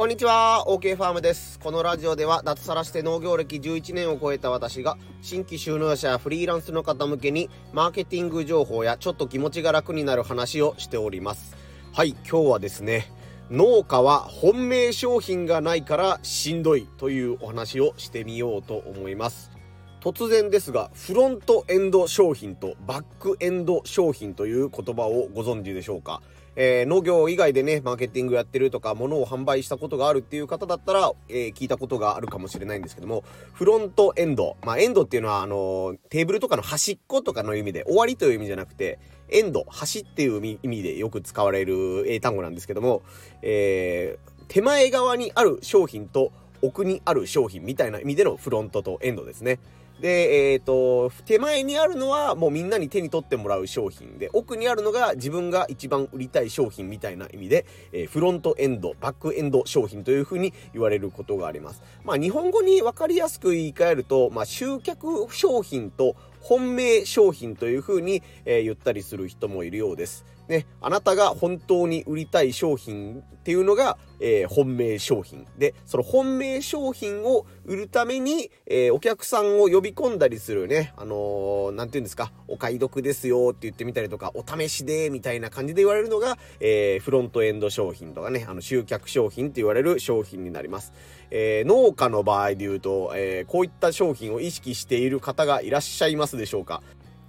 こんにちは。OK ファームです。このラジオでは脱サラして農業歴11年を超えた私が新規就農者やフリーランスの方向けにマーケティング情報やちょっと気持ちが楽になる話をしております。はい今日はですね農家は本命商品がないからしんどいというお話をしてみようと思います。突然ですがフロントエンド商品とバックエンド商品という言葉をご存知でしょうか？えー、農業以外でね、マーケティングやってるとか、物を販売したことがあるっていう方だったら、えー、聞いたことがあるかもしれないんですけども、フロントエンド。まあ、エンドっていうのは、あのー、テーブルとかの端っことかの意味で、終わりという意味じゃなくて、エンド、端っていう意味でよく使われる英単語なんですけども、えー、手前側にある商品と奥にある商品みたいな意味でのフロントとエンドですね。で、えっ、ー、と、手前にあるのはもうみんなに手に取ってもらう商品で、奥にあるのが自分が一番売りたい商品みたいな意味で、えー、フロントエンド、バックエンド商品というふうに言われることがあります。まあ日本語にわかりやすく言い換えると、まあ集客商品と本命商品というふうに、えー、言ったりする人もいるようです。ね、あなたが本当に売りたい商品っていうのが、えー、本命商品。で、その本命商品を売るために、えー、お客さんを呼び込んだりするね、あのー、て言うんですか、お買い得ですよって言ってみたりとか、お試しで、みたいな感じで言われるのが、えー、フロントエンド商品とかね、あの、集客商品って言われる商品になります。えー、農家の場合で言うと、えー、こういった商品を意識している方がいらっしゃいますでしょうか？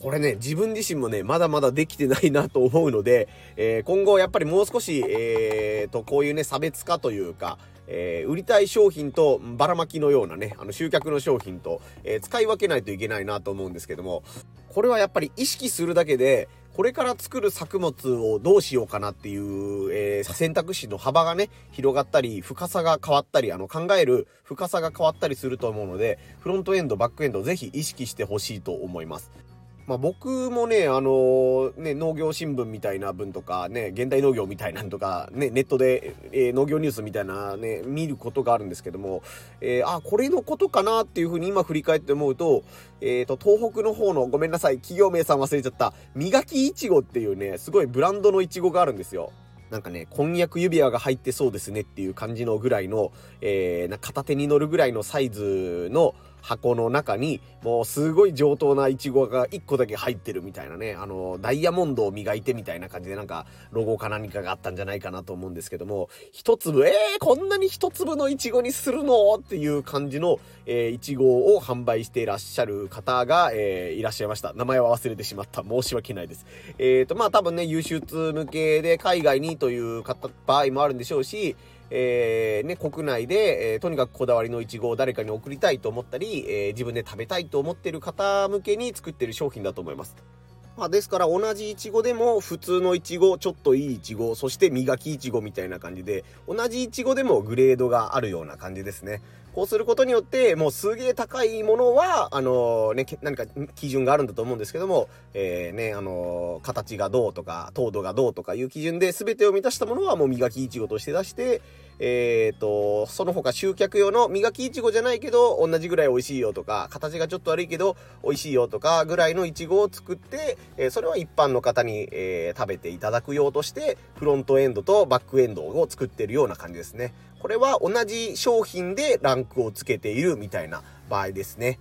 これね、自分自身もね、まだまだできてないなと思うので、えー、今後やっぱりもう少し、えー、と、こういうね、差別化というか、えー、売りたい商品とばらまきのようなね、あの集客の商品と、えー、使い分けないといけないなと思うんですけども、これはやっぱり意識するだけで、これから作る作物をどうしようかなっていう、えー、選択肢の幅がね、広がったり、深さが変わったり、あの、考える深さが変わったりすると思うので、フロントエンド、バックエンド、ぜひ意識してほしいと思います。まあ、僕もね、あの、ね、農業新聞みたいな文とか、ね、現代農業みたいなんとか、ね、ネットで、えー、農業ニュースみたいなね、見ることがあるんですけども、えー、あ、これのことかなっていうふうに今振り返って思うと、えっ、と、東北の方の、ごめんなさい、企業名さん忘れちゃった、磨きいちごっていうね、すごいブランドのいちごがあるんですよ。なんかね、婚約指輪が入ってそうですねっていう感じのぐらいの、えー、片手に乗るぐらいのサイズの、箱の中に、もうすごい上等なイチゴが1個だけ入ってるみたいなね、あの、ダイヤモンドを磨いてみたいな感じでなんか、ロゴか何かがあったんじゃないかなと思うんですけども、一粒、えー、こんなに一粒のイチゴにするの？っていう感じの、え、イチゴを販売していらっしゃる方が、えー、いらっしゃいました。名前は忘れてしまった。申し訳ないです。えっ、ー、と、まあ多分ね、輸出向けで海外にという方、場合もあるんでしょうし、えー、ね、国内で、えー、とにかくこだわりのイチゴを誰かに送りたいと思ったり、えー、自分で食べたいと思ってる方向けに作ってる商品だと思います。まあ、ですから同じイチゴでも普通のイチゴ、ちょっといいイチゴ、そして磨きイチゴみたいな感じで、同じイチゴでもグレードがあるような感じですね。こうすることによって、もうすげえ高いものは、あのー、ね、何か基準があるんだと思うんですけども、えー、ね、あのー、形がどうとか、糖度がどうとかいう基準で全てを満たしたものはもう磨きイチゴとして出して、えっ、ー、と、その他集客用の磨きいちごじゃないけど、同じぐらい美味しいよとか、形がちょっと悪いけど、美味しいよとかぐらいのいちごを作って、え、それは一般の方に、え、食べていただくようとして、フロントエンドとバックエンドを作ってるような感じですね。これは同じ商品でランクをつけているみたいな場合ですね。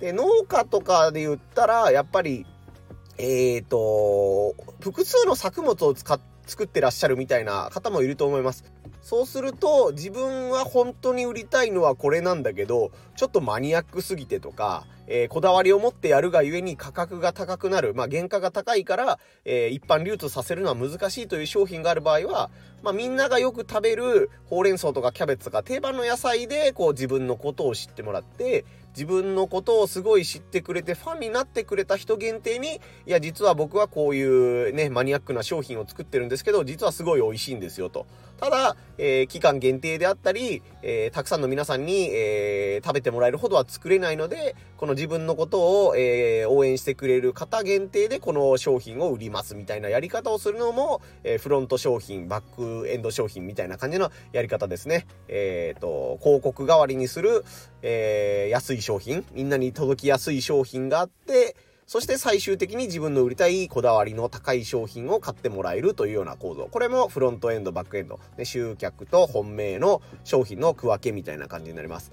で、農家とかで言ったら、やっぱり、えっ、と、複数の作物を使っ作ってらっしゃるみたいな方もいると思います。そうすると自分は本当に売りたいのはこれなんだけどちょっとマニアックすぎてとか、えー、こだわりを持ってやるがゆえに価格が高くなる、まあ、原価が高いから、えー、一般流通させるのは難しいという商品がある場合は、まあ、みんながよく食べるほうれん草とかキャベツとか定番の野菜でこう自分のことを知ってもらって自分のことをすごい知ってくれてファンになってくれた人限定に、いや、実は僕はこういうね、マニアックな商品を作ってるんですけど、実はすごい美味しいんですよと。ただ、えー、期間限定であったり、えー、たくさんの皆さんに、えー、食べてもらえるほどは作れないので、この自分のことを、え応援してくれる方限定でこの商品を売りますみたいなやり方をするのも、えフロント商品、バックエンド商品みたいな感じのやり方ですね。えっ、と、広告代わりにする、え安い商品、みんなに届きやすい商品があって、そして最終的に自分の売りたいこだわりの高い商品を買ってもらえるというような構造。これもフロントエンド、バックエンド。ね、集客と本命の商品の区分けみたいな感じになります。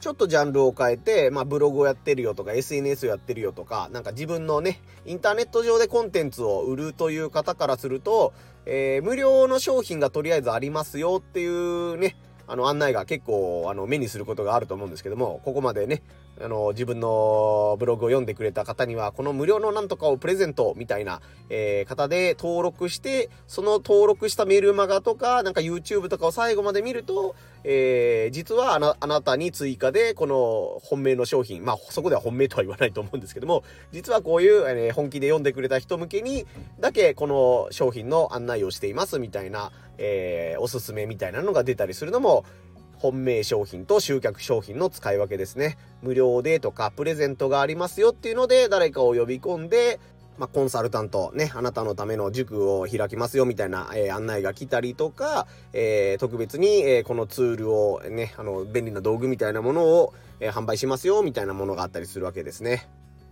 ちょっとジャンルを変えて、まあ、ブログをやってるよとか、SNS をやってるよとか、なんか自分のね、インターネット上でコンテンツを売るという方からすると、えー、無料の商品がとりあえずありますよっていうね、あの案内が結構あの目にすることがあると思うんですけども、ここまでね、あの自分のブログを読んでくれた方には、この無料のなんとかをプレゼントみたいな、えー、方で登録して、その登録したメールマガとか、なんか YouTube とかを最後まで見ると、えー、実はあなあなたに追加で、この本命の商品、まあそこでは本命とは言わないと思うんですけども、実はこういう、えー、本気で読んでくれた人向けにだけこの商品の案内をしていますみたいな、えー、おすすめみたいなのが出たりするのも、本命商品と集客商品の使い分けですね。無料でとかプレゼントがありますよっていうので誰かを呼び込んで、まあ、コンサルタント、ね、あなたのための塾を開きますよみたいな、えー、案内が来たりとか、えー、特別に、えー、このツールをね、あの、便利な道具みたいなものを、え販売しますよみたいなものがあったりするわけですね。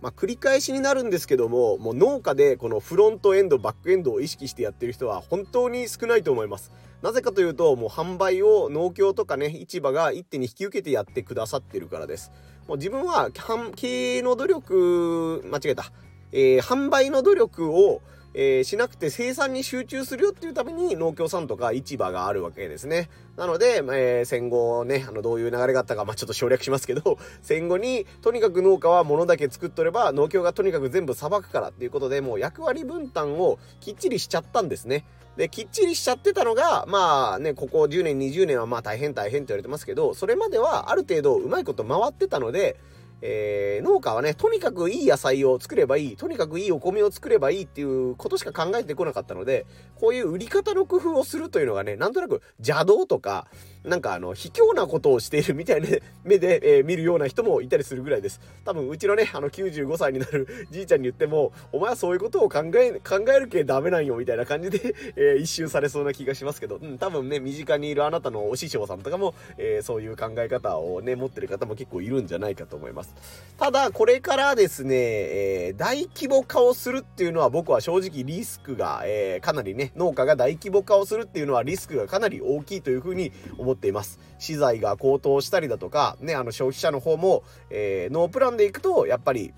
まあ、繰り返しになるんですけども、もう農家でこのフロントエンド、バックエンドを意識してやってる人は本当に少ないと思います。なぜかというと、もう販売を農協とかね、市場が一手に引き受けてやってくださってるからです。もう自分は経営の努力、間違えた。えー、販売の努力を、えー、しなくて生産に集中するよっていうために農協さんとか市場があるわけですね。なので、えー、戦後ね、あの、どういう流れがあったか、まあ、ちょっと省略しますけど、戦後に、とにかく農家は物だけ作っとれば、農協がとにかく全部裁くからっていうことで、もう役割分担をきっちりしちゃったんですね。で、きっちりしちゃってたのが、まあね、ここ10年、20年はまあ大変大変って言われてますけど、それまではある程度うまいこと回ってたので、えー、農家はね、とにかくいい野菜を作ればいい、とにかくいいお米を作ればいいっていうことしか考えてこなかったので、こういう売り方の工夫をするというのがね、なんとなく邪道とか、なんかあの、卑怯なことをしているみたいな 目で、えー、見るような人もいたりするぐらいです。多分、うちのね、あの、95歳になるじいちゃんに言っても、お前はそういうことを考え、考えるけダメなんよ、みたいな感じで、えー、一周されそうな気がしますけど、うん、多分ね、身近にいるあなたのお師匠さんとかも、えー、そういう考え方をね、持ってる方も結構いるんじゃないかと思います。ただ、これからですね、えー、大規模化をするっていうのは僕は正直リスクが、えー、かなりね、農家が大規模化をするっていうのはリスクがかなり大きいというふうに思っています。資材が高騰したりだとか、ね、あの消費者の方も、えー、ノープランでいくと、やっぱり、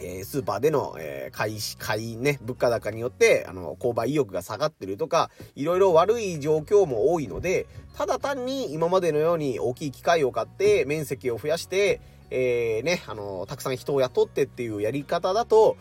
えー、スーパーでの、えー、買い、買いね、物価高によって、あの、購買意欲が下がってるとか、いろいろ悪い状況も多いので、ただ単に今までのように大きい機械を買って、面積を増やして、えー、ね、あの、たくさん人を雇ってっていうやり方だと、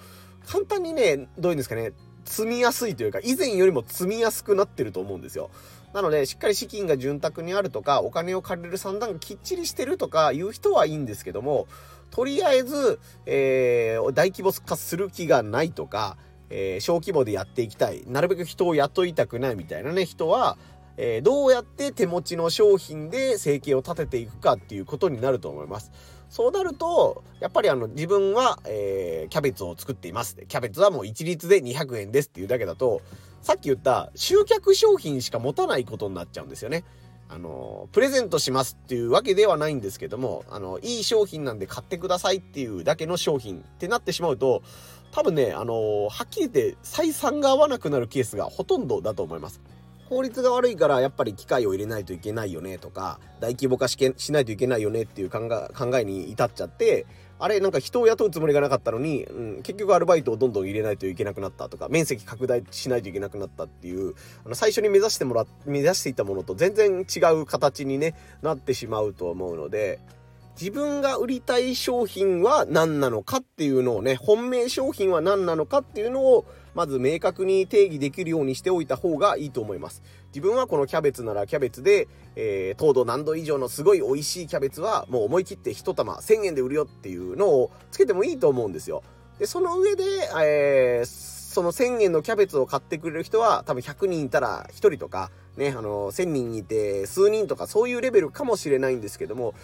簡単にね、どういうんですかね、積みやすいというか、以前よりも積みやすくなってると思うんですよ。なので、しっかり資金が潤沢にあるとか、お金を借りる算段がきっちりしてるとかいう人はいいんですけども、とりあえず、えー、大規模化する気がないとか、えー、小規模でやっていきたい。なるべく人を雇いたくないみたいなね、人は、えー、どうやって手持ちの商品で生計を立てていくかっていうことになると思います。そうなると、やっぱりあの自分は、えー、キャベツを作っています。キャベツはもう一律で200円ですっていうだけだと、さっき言った集客商品しか持たないことになっちゃうんですよね。あの、プレゼントしますっていうわけではないんですけども、あの、いい商品なんで買ってくださいっていうだけの商品ってなってしまうと、多分ね、あの、はっきり言って採算が合わなくなるケースがほとんどだと思います。法律が悪いからやっぱり機械を入れないといけないよねとか、大規模化しけしないといけないよねっていう考え考えに至っちゃって、あれなんか人を雇うつもりがなかったのに、うん、結局アルバイトをどんどん入れないといけなくなったとか、面積拡大しないといけなくなったっていう、あの最初に目指してもら、目指していたものと全然違う形にね、なってしまうと思うので、自分が売りたい商品は何なのかっていうのをね、本命商品は何なのかっていうのを、まず明確に定義できるようにしておいた方がいいと思います。自分はこのキャベツならキャベツで、えー、糖度何度以上のすごい美味しいキャベツはもう思い切って1玉1000円で売るよっていうのをつけてもいいと思うんですよ。で、その上で、えー、その1000円のキャベツを買ってくれる人は多分100人いたら1人とか、ね、あの、1000人いて数人とかそういうレベルかもしれないんですけども、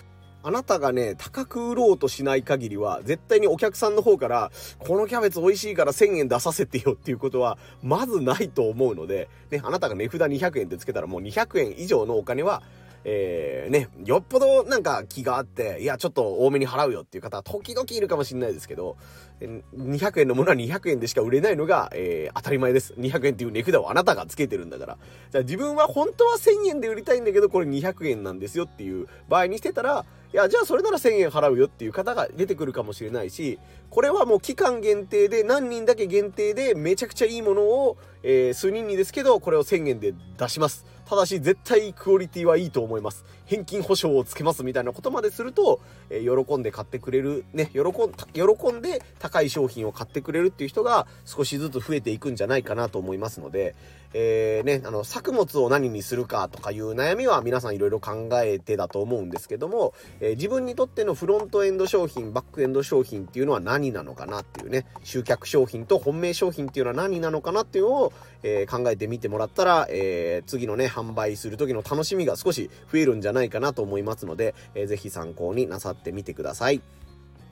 あなたがね、高く売ろうとしない限りは、絶対にお客さんの方から、このキャベツ美味しいから1000円出させてよっていうことは、まずないと思うので、ね、あなたが値札200円ってつけたらもう200円以上のお金は、えー、ね、よっぽどなんか気があって、いや、ちょっと多めに払うよっていう方は時々いるかもしれないですけど、200円のものは200円でしか売れないのが、えー、当たり前です。200円っていう値札をあなたがつけてるんだから。じゃあ自分は本当は1000円で売りたいんだけど、これ200円なんですよっていう場合にしてたら、いや、じゃあそれなら1000円払うよっていう方が出てくるかもしれないし、これはもう期間限定で何人だけ限定でめちゃくちゃいいものを、えー、数人にですけど、これを1000円で出します。ただし絶対クオリティはいいと思います。返金保証をつけますみたいなことまですると、えー、喜んで買ってくれる、ね、喜ん、喜んで高い商品を買ってくれるっていう人が少しずつ増えていくんじゃないかなと思いますので、えー、ね、あの、作物を何にするかとかいう悩みは皆さんいろいろ考えてだと思うんですけども、えー、自分にとってのフロントエンド商品、バックエンド商品っていうのは何なのかなっていうね、集客商品と本命商品っていうのは何なのかなっていうのを、えー、考えてみてもらったら、え、次のね、販売する時の楽しみが少し増えるんじゃないかなと思いますので、えー、ぜひ参考になさってみてください。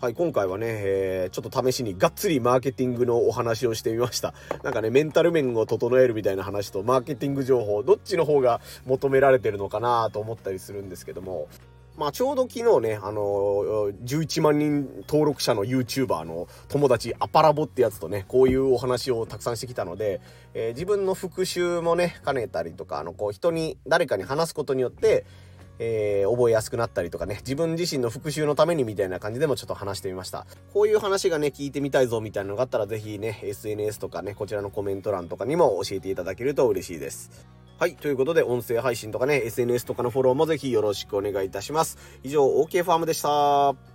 はい、今回はね、えー、ちょっと試しにがっつりマーケティングのお話をしてみました。なんかね、メンタル面を整えるみたいな話とマーケティング情報、どっちの方が求められてるのかなと思ったりするんですけども、まあちょうど昨日ね、あのー、11万人登録者の YouTuber の友達アパラボってやつとね、こういうお話をたくさんしてきたので、えー、自分の復習もね、兼ねたりとか、あの、こう人に、誰かに話すことによって、えー、覚えやすくなったりとかね、自分自身の復習のためにみたいな感じでもちょっと話してみました。こういう話がね、聞いてみたいぞみたいなのがあったら、ぜひね、SNS とかね、こちらのコメント欄とかにも教えていただけると嬉しいです。はい。ということで、音声配信とかね、SNS とかのフォローもぜひよろしくお願いいたします。以上、OK ファームでした。